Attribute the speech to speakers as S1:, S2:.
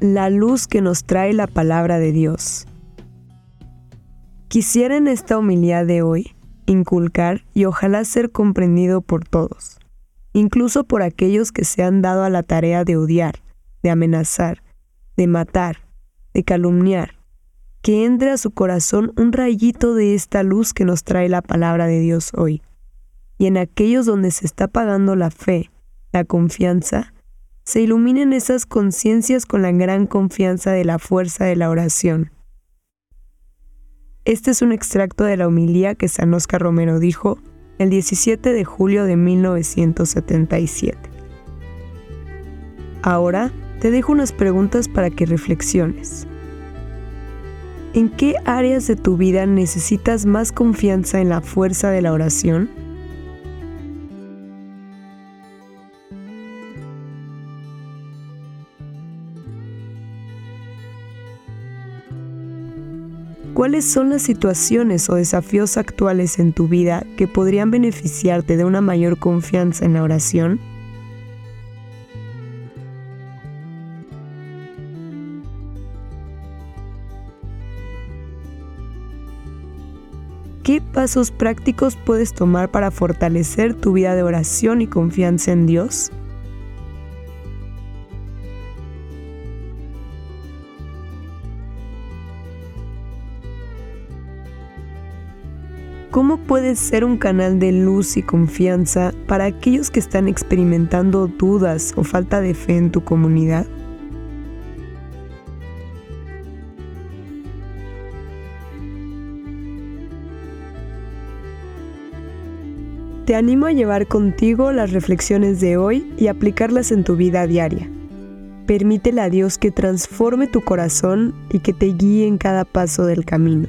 S1: La luz que nos trae la palabra de Dios. Quisiera en esta humildad de hoy inculcar y ojalá ser comprendido por todos, incluso por aquellos que se han dado a la tarea de odiar, de amenazar, de matar, de calumniar, que entre a su corazón un rayito de esta luz que nos trae la palabra de Dios hoy. Y en aquellos donde se está pagando la fe, la confianza, se iluminen esas conciencias con la gran confianza de la fuerza de la oración este es un extracto de la homilía que San Oscar Romero dijo el 17 de julio de 1977. Ahora te dejo unas preguntas para que reflexiones. ¿En qué áreas de tu vida necesitas más confianza en la fuerza de la oración? ¿Cuáles son las situaciones o desafíos actuales en tu vida que podrían beneficiarte de una mayor confianza en la oración? ¿Qué pasos prácticos puedes tomar para fortalecer tu vida de oración y confianza en Dios? ¿Cómo puedes ser un canal de luz y confianza para aquellos que están experimentando dudas o falta de fe en tu comunidad? Te animo a llevar contigo las reflexiones de hoy y aplicarlas en tu vida diaria. Permítele a Dios que transforme tu corazón y que te guíe en cada paso del camino.